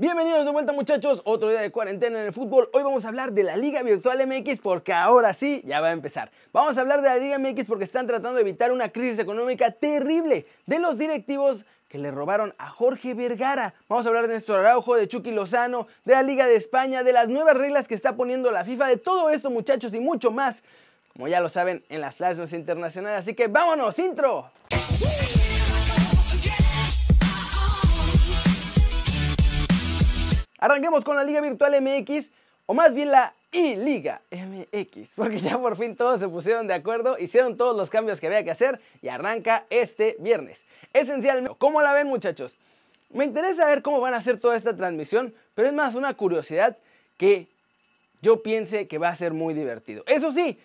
Bienvenidos de vuelta muchachos, otro día de cuarentena en el fútbol. Hoy vamos a hablar de la Liga Virtual MX porque ahora sí ya va a empezar. Vamos a hablar de la Liga MX porque están tratando de evitar una crisis económica terrible de los directivos que le robaron a Jorge Vergara. Vamos a hablar de Néstor Araujo, de Chucky Lozano, de la Liga de España, de las nuevas reglas que está poniendo la FIFA, de todo esto muchachos y mucho más. Como ya lo saben en las flashes internacionales, así que vámonos, intro. Arranquemos con la Liga Virtual MX, o más bien la I-Liga MX, porque ya por fin todos se pusieron de acuerdo, hicieron todos los cambios que había que hacer y arranca este viernes. Esencialmente, ¿cómo la ven muchachos? Me interesa ver cómo van a hacer toda esta transmisión, pero es más una curiosidad que yo piense que va a ser muy divertido. Eso sí,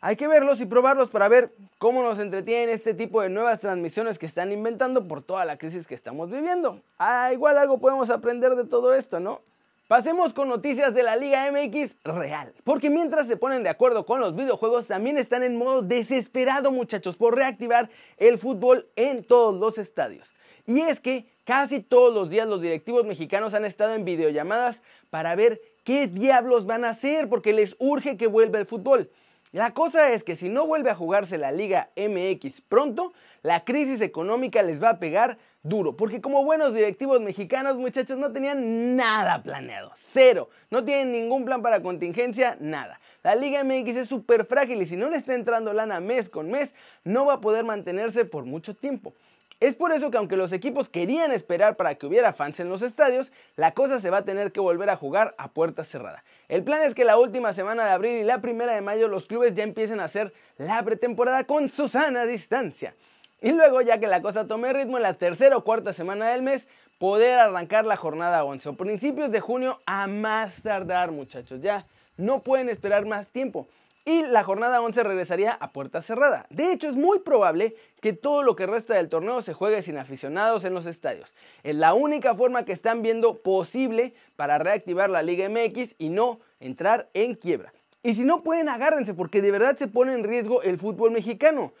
hay que verlos y probarlos para ver cómo nos entretienen este tipo de nuevas transmisiones que están inventando por toda la crisis que estamos viviendo. Ah, igual algo podemos aprender de todo esto, ¿no? Pasemos con noticias de la Liga MX real, porque mientras se ponen de acuerdo con los videojuegos, también están en modo desesperado muchachos por reactivar el fútbol en todos los estadios. Y es que casi todos los días los directivos mexicanos han estado en videollamadas para ver qué diablos van a hacer, porque les urge que vuelva el fútbol. La cosa es que si no vuelve a jugarse la Liga MX pronto, la crisis económica les va a pegar duro, porque como buenos directivos mexicanos, muchachos, no tenían nada planeado, cero, no tienen ningún plan para contingencia, nada. La Liga MX es súper frágil y si no le está entrando lana mes con mes, no va a poder mantenerse por mucho tiempo. Es por eso que aunque los equipos querían esperar para que hubiera fans en los estadios, la cosa se va a tener que volver a jugar a puerta cerrada. El plan es que la última semana de abril y la primera de mayo los clubes ya empiecen a hacer la pretemporada con Susana distancia. Y luego, ya que la cosa tome ritmo en la tercera o cuarta semana del mes, poder arrancar la jornada 11 o principios de junio a más tardar, muchachos. Ya no pueden esperar más tiempo y la jornada 11 regresaría a puerta cerrada. De hecho, es muy probable que todo lo que resta del torneo se juegue sin aficionados en los estadios. Es la única forma que están viendo posible para reactivar la Liga MX y no entrar en quiebra. Y si no pueden, agárrense porque de verdad se pone en riesgo el fútbol mexicano.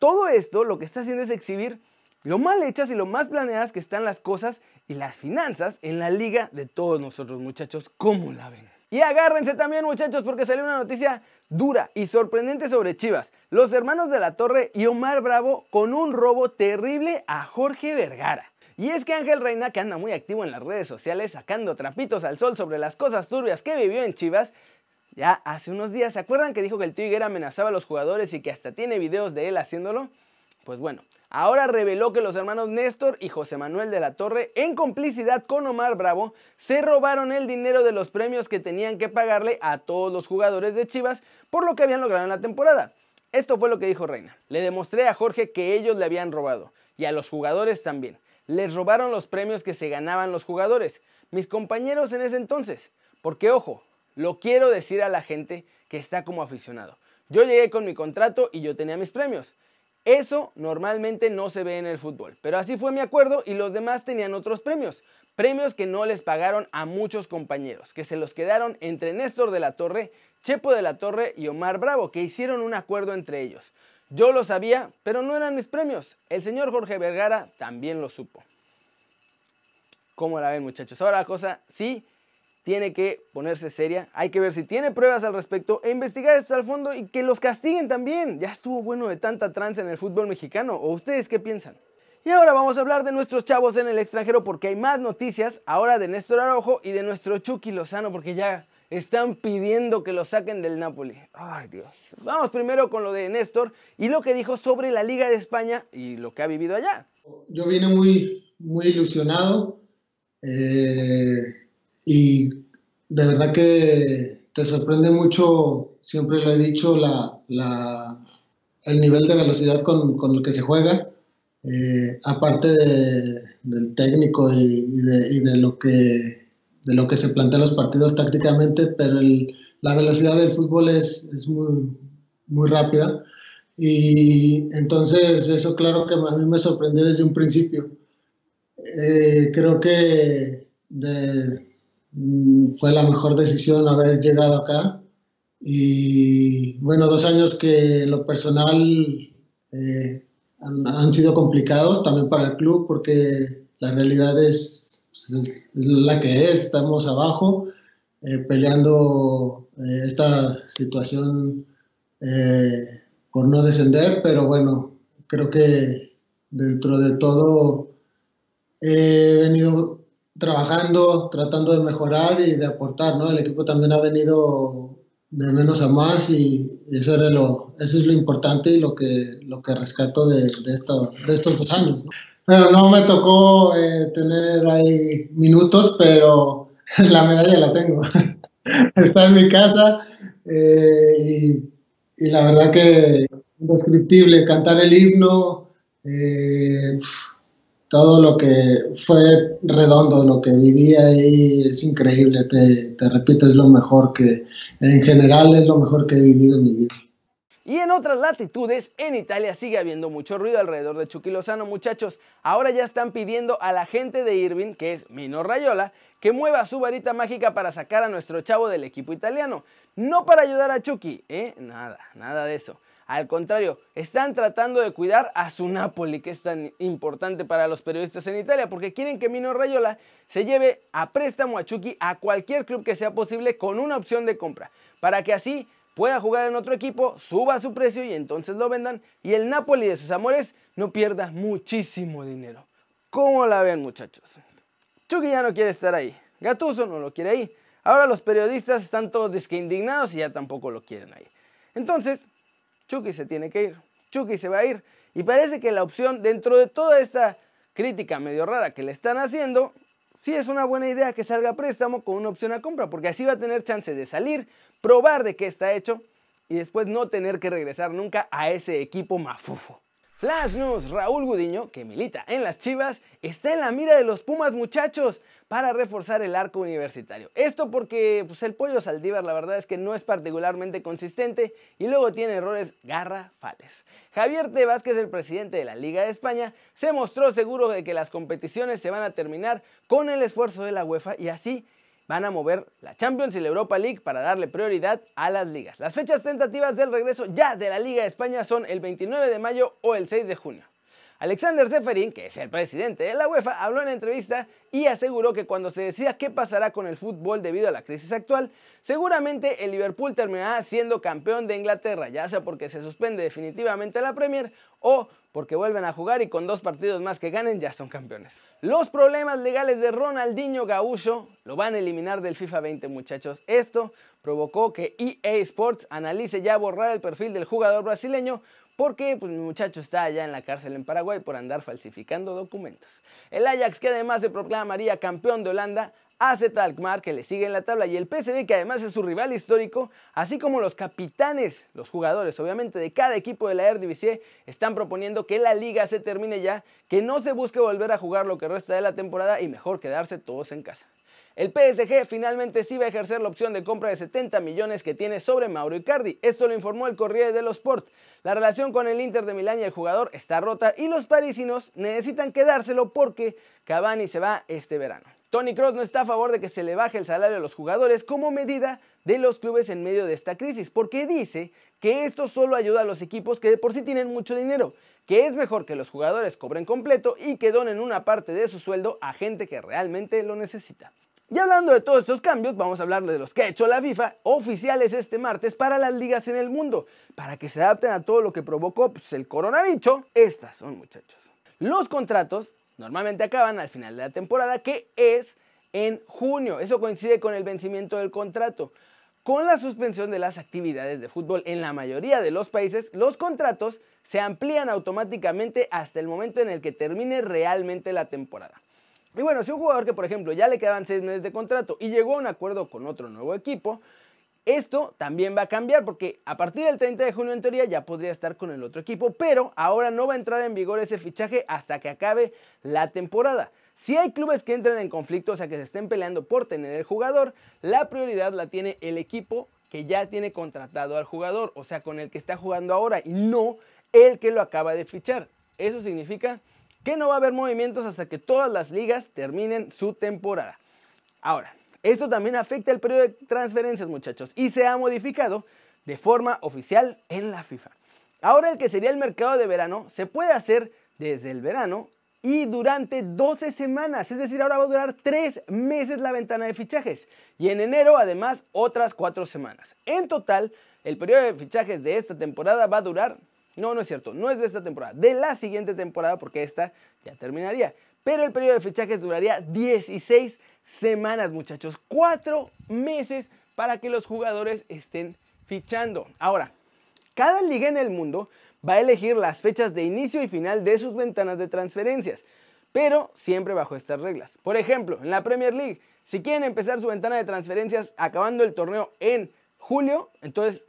Todo esto lo que está haciendo es exhibir lo mal hechas y lo más planeadas que están las cosas y las finanzas en la liga de todos nosotros muchachos. ¿Cómo la ven? Y agárrense también muchachos porque salió una noticia dura y sorprendente sobre Chivas. Los hermanos de la Torre y Omar Bravo con un robo terrible a Jorge Vergara. Y es que Ángel Reina, que anda muy activo en las redes sociales sacando trapitos al sol sobre las cosas turbias que vivió en Chivas, ya hace unos días, ¿se acuerdan que dijo que el Tío amenazaba a los jugadores y que hasta tiene videos de él haciéndolo? Pues bueno, ahora reveló que los hermanos Néstor y José Manuel de la Torre, en complicidad con Omar Bravo, se robaron el dinero de los premios que tenían que pagarle a todos los jugadores de Chivas por lo que habían logrado en la temporada. Esto fue lo que dijo Reina. Le demostré a Jorge que ellos le habían robado y a los jugadores también. Les robaron los premios que se ganaban los jugadores, mis compañeros en ese entonces. Porque ojo, lo quiero decir a la gente que está como aficionado. Yo llegué con mi contrato y yo tenía mis premios. Eso normalmente no se ve en el fútbol, pero así fue mi acuerdo y los demás tenían otros premios. Premios que no les pagaron a muchos compañeros, que se los quedaron entre Néstor de la Torre, Chepo de la Torre y Omar Bravo, que hicieron un acuerdo entre ellos. Yo lo sabía, pero no eran mis premios. El señor Jorge Vergara también lo supo. ¿Cómo la ven muchachos? Ahora la cosa sí tiene que ponerse seria. Hay que ver si tiene pruebas al respecto e investigar esto al fondo y que los castiguen también. Ya estuvo bueno de tanta trance en el fútbol mexicano. ¿O ustedes qué piensan? Y ahora vamos a hablar de nuestros chavos en el extranjero porque hay más noticias ahora de Néstor Araujo y de nuestro Chucky Lozano porque ya están pidiendo que lo saquen del Napoli. Ay Dios. Vamos primero con lo de Néstor y lo que dijo sobre la Liga de España y lo que ha vivido allá. Yo vine muy, muy ilusionado. Eh y de verdad que te sorprende mucho, siempre lo he dicho, la, la, el nivel de velocidad con, con el que se juega, eh, aparte del técnico y, de, y, de, lo que, de lo que se plantea en los partidos tácticamente, pero el, la velocidad del fútbol es, es muy, muy rápida. Y entonces eso claro que a mí me sorprendió desde un principio. Eh, creo que de, fue la mejor decisión haber llegado acá. Y bueno, dos años que en lo personal eh, han, sido complicados también para el club porque la realidad es, pues, la que es, estamos abajo, eh, peleando eh, esta situación eh, por no descender, pero bueno, creo que dentro de todo he venido trabajando, tratando de mejorar y de aportar, ¿no? El equipo también ha venido de menos a más y eso, era lo, eso es lo importante y lo que, lo que rescato de, de, esto, de estos dos años. ¿no? Pero no me tocó eh, tener ahí minutos, pero la medalla la tengo. Está en mi casa eh, y, y, la verdad que indescriptible, cantar el himno, eh, todo lo que fue redondo, lo que viví ahí es increíble, te, repito, es lo mejor que, en general es lo mejor que he vivido en mi vida. Y en otras latitudes, en Italia sigue habiendo mucho ruido alrededor de Chucky Lozano, muchachos. Ahora ya están pidiendo a la gente de Irving, que es Mino Rayola, que mueva su varita mágica para sacar a nuestro chavo del equipo italiano. No para ayudar a Chucky, ¿eh? Nada, nada de eso. Al contrario, están tratando de cuidar a su Napoli, que es tan importante para los periodistas en Italia, porque quieren que Mino Rayola se lleve a préstamo a Chucky a cualquier club que sea posible con una opción de compra, para que así pueda jugar en otro equipo, suba su precio y entonces lo vendan y el Napoli de sus amores no pierda muchísimo dinero. ¿Cómo la ven muchachos? Chucky ya no quiere estar ahí, Gatuso no lo quiere ahí, ahora los periodistas están todos indignados y ya tampoco lo quieren ahí. Entonces, Chucky se tiene que ir, Chucky se va a ir y parece que la opción dentro de toda esta crítica medio rara que le están haciendo sí es una buena idea que salga a préstamo con una opción a compra, porque así va a tener chance de salir, probar de qué está hecho y después no tener que regresar nunca a ese equipo mafufo. Flash News, Raúl Gudiño, que milita en las Chivas, está en la mira de los Pumas muchachos para reforzar el arco universitario. Esto porque pues, el pollo Saldívar la verdad es que no es particularmente consistente y luego tiene errores garrafales. Javier Tebas, que es el presidente de la Liga de España, se mostró seguro de que las competiciones se van a terminar con el esfuerzo de la UEFA y así van a mover la Champions y la Europa League para darle prioridad a las ligas. Las fechas tentativas del regreso ya de la Liga de España son el 29 de mayo o el 6 de junio. Alexander Zeferin, que es el presidente de la UEFA, habló en entrevista y aseguró que cuando se decida qué pasará con el fútbol debido a la crisis actual, seguramente el Liverpool terminará siendo campeón de Inglaterra, ya sea porque se suspende definitivamente la Premier o porque vuelven a jugar y con dos partidos más que ganen ya son campeones. Los problemas legales de Ronaldinho Gaúcho lo van a eliminar del FIFA 20 muchachos. Esto provocó que EA Sports analice ya borrar el perfil del jugador brasileño porque pues, mi muchacho está allá en la cárcel en Paraguay por andar falsificando documentos. El Ajax, que además se proclamaría campeón de Holanda, hace Alkmaar, que le sigue en la tabla, y el PSV, que además es su rival histórico, así como los capitanes, los jugadores, obviamente, de cada equipo de la Eredivisie, están proponiendo que la liga se termine ya, que no se busque volver a jugar lo que resta de la temporada y mejor quedarse todos en casa. El PSG finalmente sí va a ejercer la opción de compra de 70 millones que tiene sobre Mauro Icardi. Esto lo informó el Corriere dello Sport. La relación con el Inter de Milán y el jugador está rota y los parisinos necesitan quedárselo porque Cavani se va este verano. Tony Kroos no está a favor de que se le baje el salario a los jugadores como medida de los clubes en medio de esta crisis, porque dice que esto solo ayuda a los equipos que de por sí tienen mucho dinero, que es mejor que los jugadores cobren completo y que donen una parte de su sueldo a gente que realmente lo necesita. Y hablando de todos estos cambios, vamos a hablar de los que ha hecho la FIFA oficiales este martes para las ligas en el mundo, para que se adapten a todo lo que provocó pues, el coronavirus. Estas son muchachos. Los contratos normalmente acaban al final de la temporada, que es en junio. Eso coincide con el vencimiento del contrato. Con la suspensión de las actividades de fútbol en la mayoría de los países, los contratos se amplían automáticamente hasta el momento en el que termine realmente la temporada. Y bueno, si un jugador que por ejemplo ya le quedaban seis meses de contrato y llegó a un acuerdo con otro nuevo equipo, esto también va a cambiar porque a partir del 30 de junio en teoría ya podría estar con el otro equipo, pero ahora no va a entrar en vigor ese fichaje hasta que acabe la temporada. Si hay clubes que entren en conflicto, o sea que se estén peleando por tener el jugador, la prioridad la tiene el equipo que ya tiene contratado al jugador, o sea, con el que está jugando ahora y no el que lo acaba de fichar. Eso significa que no va a haber movimientos hasta que todas las ligas terminen su temporada. Ahora, esto también afecta el periodo de transferencias, muchachos, y se ha modificado de forma oficial en la FIFA. Ahora el que sería el mercado de verano se puede hacer desde el verano y durante 12 semanas. Es decir, ahora va a durar 3 meses la ventana de fichajes. Y en enero, además, otras 4 semanas. En total, el periodo de fichajes de esta temporada va a durar... No, no es cierto, no es de esta temporada, de la siguiente temporada porque esta ya terminaría. Pero el periodo de fichajes duraría 16 semanas, muchachos. 4 meses para que los jugadores estén fichando. Ahora, cada liga en el mundo va a elegir las fechas de inicio y final de sus ventanas de transferencias, pero siempre bajo estas reglas. Por ejemplo, en la Premier League, si quieren empezar su ventana de transferencias acabando el torneo en julio, entonces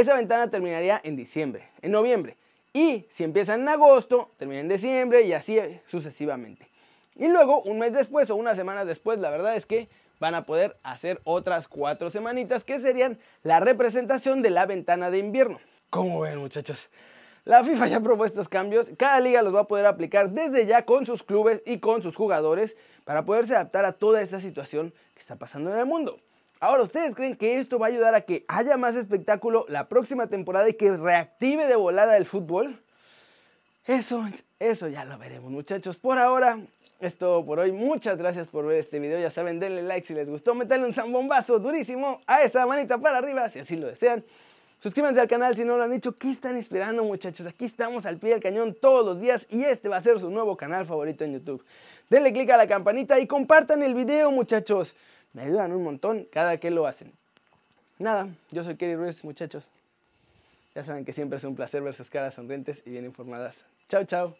esa ventana terminaría en diciembre, en noviembre. Y si empiezan en agosto, termina en diciembre y así sucesivamente. Y luego, un mes después o una semana después, la verdad es que van a poder hacer otras cuatro semanitas que serían la representación de la ventana de invierno. ¿Cómo ven muchachos? La FIFA ya propuesto estos cambios, cada liga los va a poder aplicar desde ya con sus clubes y con sus jugadores para poderse adaptar a toda esta situación que está pasando en el mundo. Ahora, ¿ustedes creen que esto va a ayudar a que haya más espectáculo la próxima temporada y que reactive de volada el fútbol? Eso, eso ya lo veremos muchachos. Por ahora, es todo por hoy. Muchas gracias por ver este video. Ya saben, denle like si les gustó. Metanle un zambombazo durísimo a esa manita para arriba si así lo desean. Suscríbanse al canal si no lo han hecho. ¿Qué están esperando, muchachos? Aquí estamos al pie del cañón todos los días y este va a ser su nuevo canal favorito en YouTube. Denle click a la campanita y compartan el video, muchachos. Me ayudan un montón cada que lo hacen. Nada, yo soy Kerry Ruiz, muchachos. Ya saben que siempre es un placer ver sus caras sonrientes y bien informadas. Chao, chao.